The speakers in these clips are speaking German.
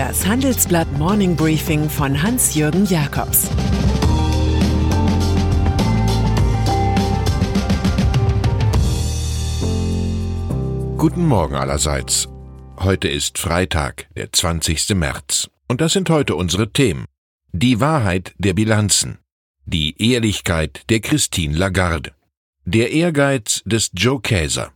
Das Handelsblatt Morning Briefing von Hans-Jürgen Jakobs Guten Morgen allerseits. Heute ist Freitag, der 20. März. Und das sind heute unsere Themen. Die Wahrheit der Bilanzen. Die Ehrlichkeit der Christine Lagarde. Der Ehrgeiz des Joe Käser.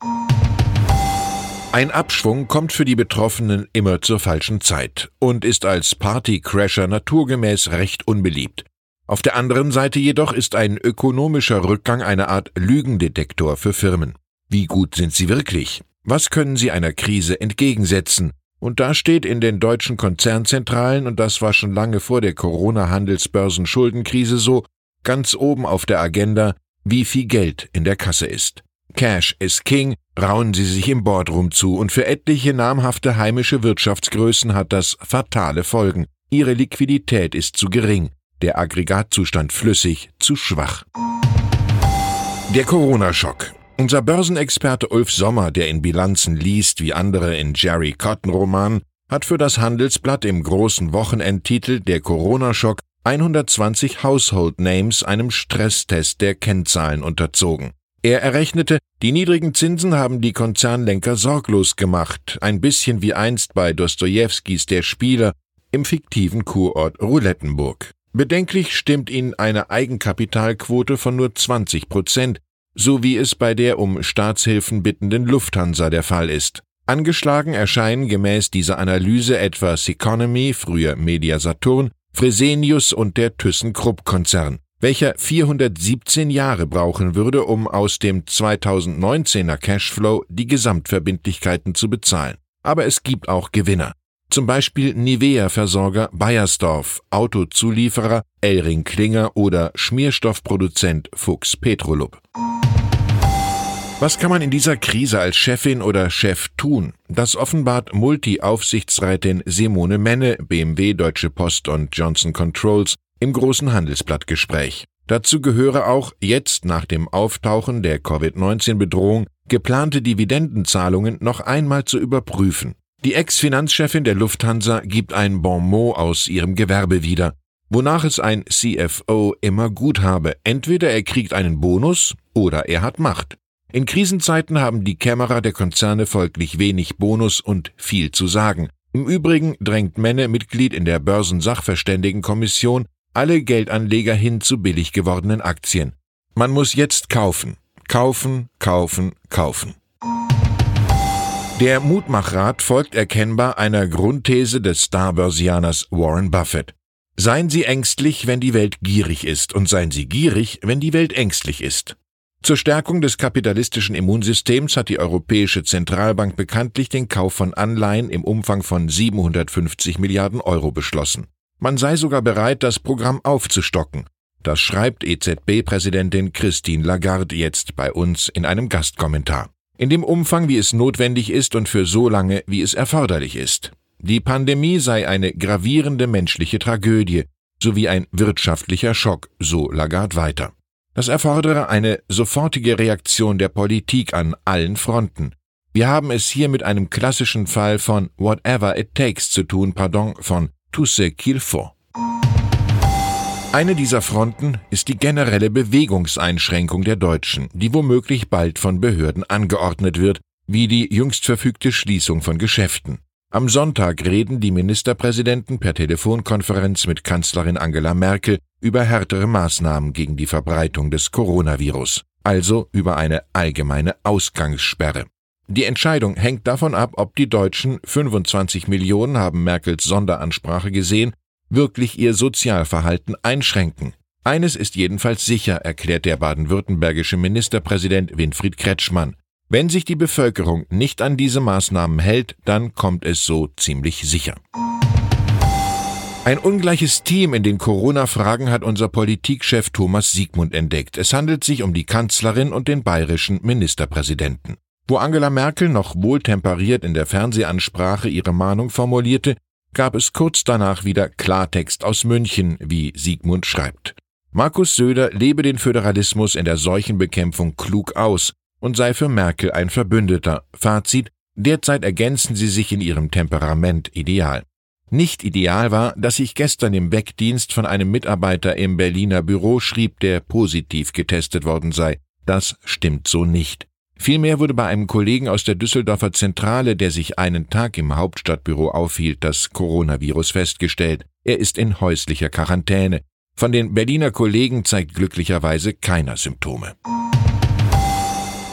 Ein Abschwung kommt für die Betroffenen immer zur falschen Zeit und ist als Partycrasher naturgemäß recht unbeliebt. Auf der anderen Seite jedoch ist ein ökonomischer Rückgang eine Art Lügendetektor für Firmen. Wie gut sind sie wirklich? Was können sie einer Krise entgegensetzen? Und da steht in den deutschen Konzernzentralen, und das war schon lange vor der Corona-Handelsbörsen-Schuldenkrise so, ganz oben auf der Agenda, wie viel Geld in der Kasse ist. Cash is King, rauen sie sich im Boardroom zu, und für etliche namhafte heimische Wirtschaftsgrößen hat das fatale Folgen. Ihre Liquidität ist zu gering, der Aggregatzustand flüssig, zu schwach. Der Corona-Schock. Unser Börsenexperte Ulf Sommer, der in Bilanzen liest wie andere in Jerry Cotton Roman, hat für das Handelsblatt im großen Wochenendtitel Der Corona-Schock 120 Household Names einem Stresstest der Kennzahlen unterzogen. Er errechnete, die niedrigen Zinsen haben die Konzernlenker sorglos gemacht, ein bisschen wie einst bei Dostojewskis Der Spieler im fiktiven Kurort Roulettenburg. Bedenklich stimmt ihn eine Eigenkapitalquote von nur 20 Prozent, so wie es bei der um Staatshilfen bittenden Lufthansa der Fall ist. Angeschlagen erscheinen gemäß dieser Analyse etwa Seconomy, früher Media Saturn, Fresenius und der ThyssenKrupp-Konzern welcher 417 Jahre brauchen würde, um aus dem 2019er Cashflow die Gesamtverbindlichkeiten zu bezahlen. Aber es gibt auch Gewinner. Zum Beispiel Nivea-Versorger Bayersdorf, Autozulieferer Elring Klinger oder Schmierstoffproduzent Fuchs Petrolub. Was kann man in dieser Krise als Chefin oder Chef tun? Das offenbart Multi-Aufsichtsrätin Simone Menne, BMW, Deutsche Post und Johnson Controls im großen Handelsblattgespräch. Dazu gehöre auch jetzt nach dem Auftauchen der Covid-19-Bedrohung geplante Dividendenzahlungen noch einmal zu überprüfen. Die Ex-Finanzchefin der Lufthansa gibt ein Bon mot aus ihrem Gewerbe wieder, wonach es ein CFO immer gut habe. Entweder er kriegt einen Bonus oder er hat Macht. In Krisenzeiten haben die Kämmerer der Konzerne folglich wenig Bonus und viel zu sagen. Im Übrigen drängt Menne, Mitglied in der Börsensachverständigenkommission, alle Geldanleger hin zu billig gewordenen Aktien. Man muss jetzt kaufen, kaufen, kaufen, kaufen. Der Mutmachrat folgt erkennbar einer Grundthese des Starbörsianers Warren Buffett. Seien Sie ängstlich, wenn die Welt gierig ist, und seien Sie gierig, wenn die Welt ängstlich ist. Zur Stärkung des kapitalistischen Immunsystems hat die Europäische Zentralbank bekanntlich den Kauf von Anleihen im Umfang von 750 Milliarden Euro beschlossen. Man sei sogar bereit, das Programm aufzustocken. Das schreibt EZB-Präsidentin Christine Lagarde jetzt bei uns in einem Gastkommentar. In dem Umfang, wie es notwendig ist und für so lange, wie es erforderlich ist. Die Pandemie sei eine gravierende menschliche Tragödie sowie ein wirtschaftlicher Schock, so Lagarde weiter. Das erfordere eine sofortige Reaktion der Politik an allen Fronten. Wir haben es hier mit einem klassischen Fall von whatever it takes zu tun, pardon, von tout ce qu'il faut. Eine dieser Fronten ist die generelle Bewegungseinschränkung der Deutschen, die womöglich bald von Behörden angeordnet wird, wie die jüngst verfügte Schließung von Geschäften. Am Sonntag reden die Ministerpräsidenten per Telefonkonferenz mit Kanzlerin Angela Merkel über härtere Maßnahmen gegen die Verbreitung des Coronavirus, also über eine allgemeine Ausgangssperre. Die Entscheidung hängt davon ab, ob die Deutschen 25 Millionen haben Merkels Sonderansprache gesehen, wirklich ihr Sozialverhalten einschränken. Eines ist jedenfalls sicher, erklärt der baden-württembergische Ministerpräsident Winfried Kretschmann. Wenn sich die Bevölkerung nicht an diese Maßnahmen hält, dann kommt es so ziemlich sicher. Ein ungleiches Team in den Corona-Fragen hat unser Politikchef Thomas Siegmund entdeckt. Es handelt sich um die Kanzlerin und den bayerischen Ministerpräsidenten. Wo Angela Merkel noch wohltemperiert in der Fernsehansprache ihre Mahnung formulierte, gab es kurz danach wieder Klartext aus München, wie Siegmund schreibt. Markus Söder lebe den Föderalismus in der Seuchenbekämpfung klug aus und sei für Merkel ein Verbündeter. Fazit, derzeit ergänzen sie sich in ihrem Temperament ideal. Nicht ideal war, dass ich gestern im Wegdienst von einem Mitarbeiter im Berliner Büro schrieb, der positiv getestet worden sei. Das stimmt so nicht. Vielmehr wurde bei einem Kollegen aus der Düsseldorfer Zentrale, der sich einen Tag im Hauptstadtbüro aufhielt, das Coronavirus festgestellt. Er ist in häuslicher Quarantäne. Von den Berliner Kollegen zeigt glücklicherweise keiner Symptome.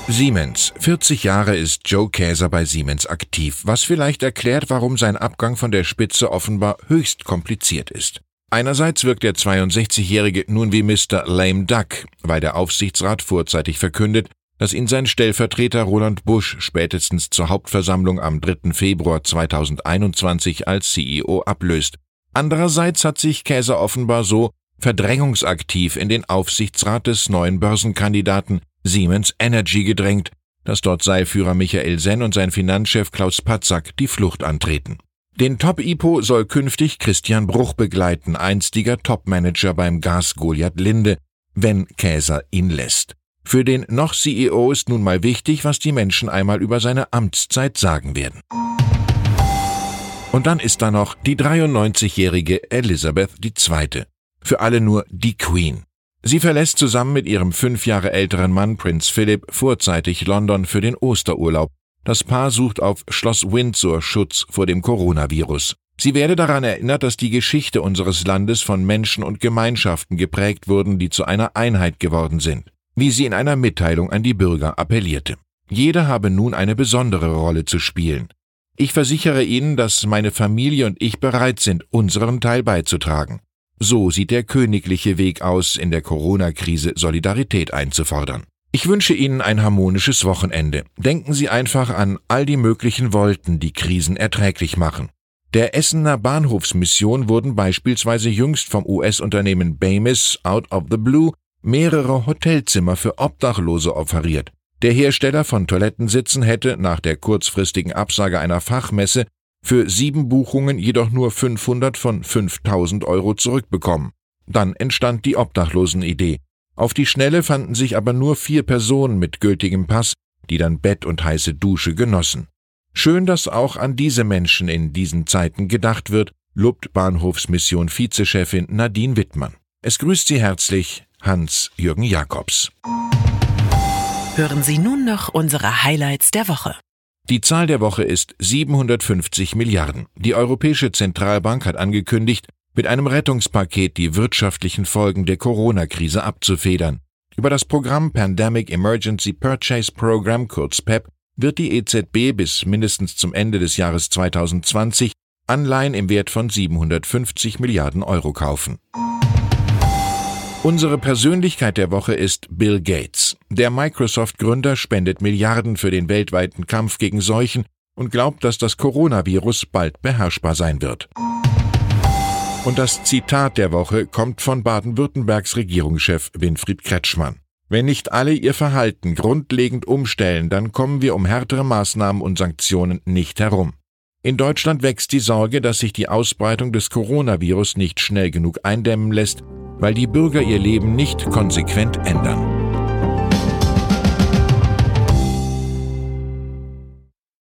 Siemens. 40 Jahre ist Joe Käser bei Siemens aktiv, was vielleicht erklärt, warum sein Abgang von der Spitze offenbar höchst kompliziert ist. Einerseits wirkt der 62-Jährige nun wie Mr. Lame Duck, weil der Aufsichtsrat vorzeitig verkündet, dass ihn sein Stellvertreter Roland Busch spätestens zur Hauptversammlung am 3. Februar 2021 als CEO ablöst. Andererseits hat sich Käser offenbar so verdrängungsaktiv in den Aufsichtsrat des neuen Börsenkandidaten Siemens Energy gedrängt, dass dort Seilführer Michael Senn und sein Finanzchef Klaus Patzak die Flucht antreten. Den Top-IPO soll künftig Christian Bruch begleiten, einstiger Top-Manager beim Gas Goliath Linde, wenn Käser ihn lässt. Für den noch CEO ist nun mal wichtig, was die Menschen einmal über seine Amtszeit sagen werden. Und dann ist da noch die 93-jährige Elizabeth II. Für alle nur die Queen. Sie verlässt zusammen mit ihrem fünf Jahre älteren Mann Prinz Philip vorzeitig London für den Osterurlaub. Das Paar sucht auf Schloss Windsor Schutz vor dem Coronavirus. Sie werde daran erinnert, dass die Geschichte unseres Landes von Menschen und Gemeinschaften geprägt wurden, die zu einer Einheit geworden sind, wie sie in einer Mitteilung an die Bürger appellierte. Jeder habe nun eine besondere Rolle zu spielen. Ich versichere Ihnen, dass meine Familie und ich bereit sind, unseren Teil beizutragen. So sieht der königliche Weg aus, in der Corona-Krise Solidarität einzufordern. Ich wünsche Ihnen ein harmonisches Wochenende. Denken Sie einfach an all die möglichen Wolten, die Krisen erträglich machen. Der Essener Bahnhofsmission wurden beispielsweise jüngst vom US-Unternehmen Bamis out of the blue mehrere Hotelzimmer für Obdachlose offeriert. Der Hersteller von Toilettensitzen hätte nach der kurzfristigen Absage einer Fachmesse für sieben Buchungen jedoch nur 500 von 5000 Euro zurückbekommen. Dann entstand die Obdachlosenidee. Auf die Schnelle fanden sich aber nur vier Personen mit gültigem Pass, die dann Bett und heiße Dusche genossen. Schön, dass auch an diese Menschen in diesen Zeiten gedacht wird, lobt Bahnhofsmission Vizechefin Nadine Wittmann. Es grüßt Sie herzlich Hans-Jürgen Jakobs. Hören Sie nun noch unsere Highlights der Woche. Die Zahl der Woche ist 750 Milliarden. Die Europäische Zentralbank hat angekündigt, mit einem Rettungspaket die wirtschaftlichen Folgen der Corona-Krise abzufedern. Über das Programm Pandemic Emergency Purchase Program, kurz PEP, wird die EZB bis mindestens zum Ende des Jahres 2020 Anleihen im Wert von 750 Milliarden Euro kaufen. Unsere Persönlichkeit der Woche ist Bill Gates. Der Microsoft-Gründer spendet Milliarden für den weltweiten Kampf gegen Seuchen und glaubt, dass das Coronavirus bald beherrschbar sein wird. Und das Zitat der Woche kommt von Baden-Württembergs Regierungschef Winfried Kretschmann. Wenn nicht alle ihr Verhalten grundlegend umstellen, dann kommen wir um härtere Maßnahmen und Sanktionen nicht herum. In Deutschland wächst die Sorge, dass sich die Ausbreitung des Coronavirus nicht schnell genug eindämmen lässt weil die Bürger ihr Leben nicht konsequent ändern.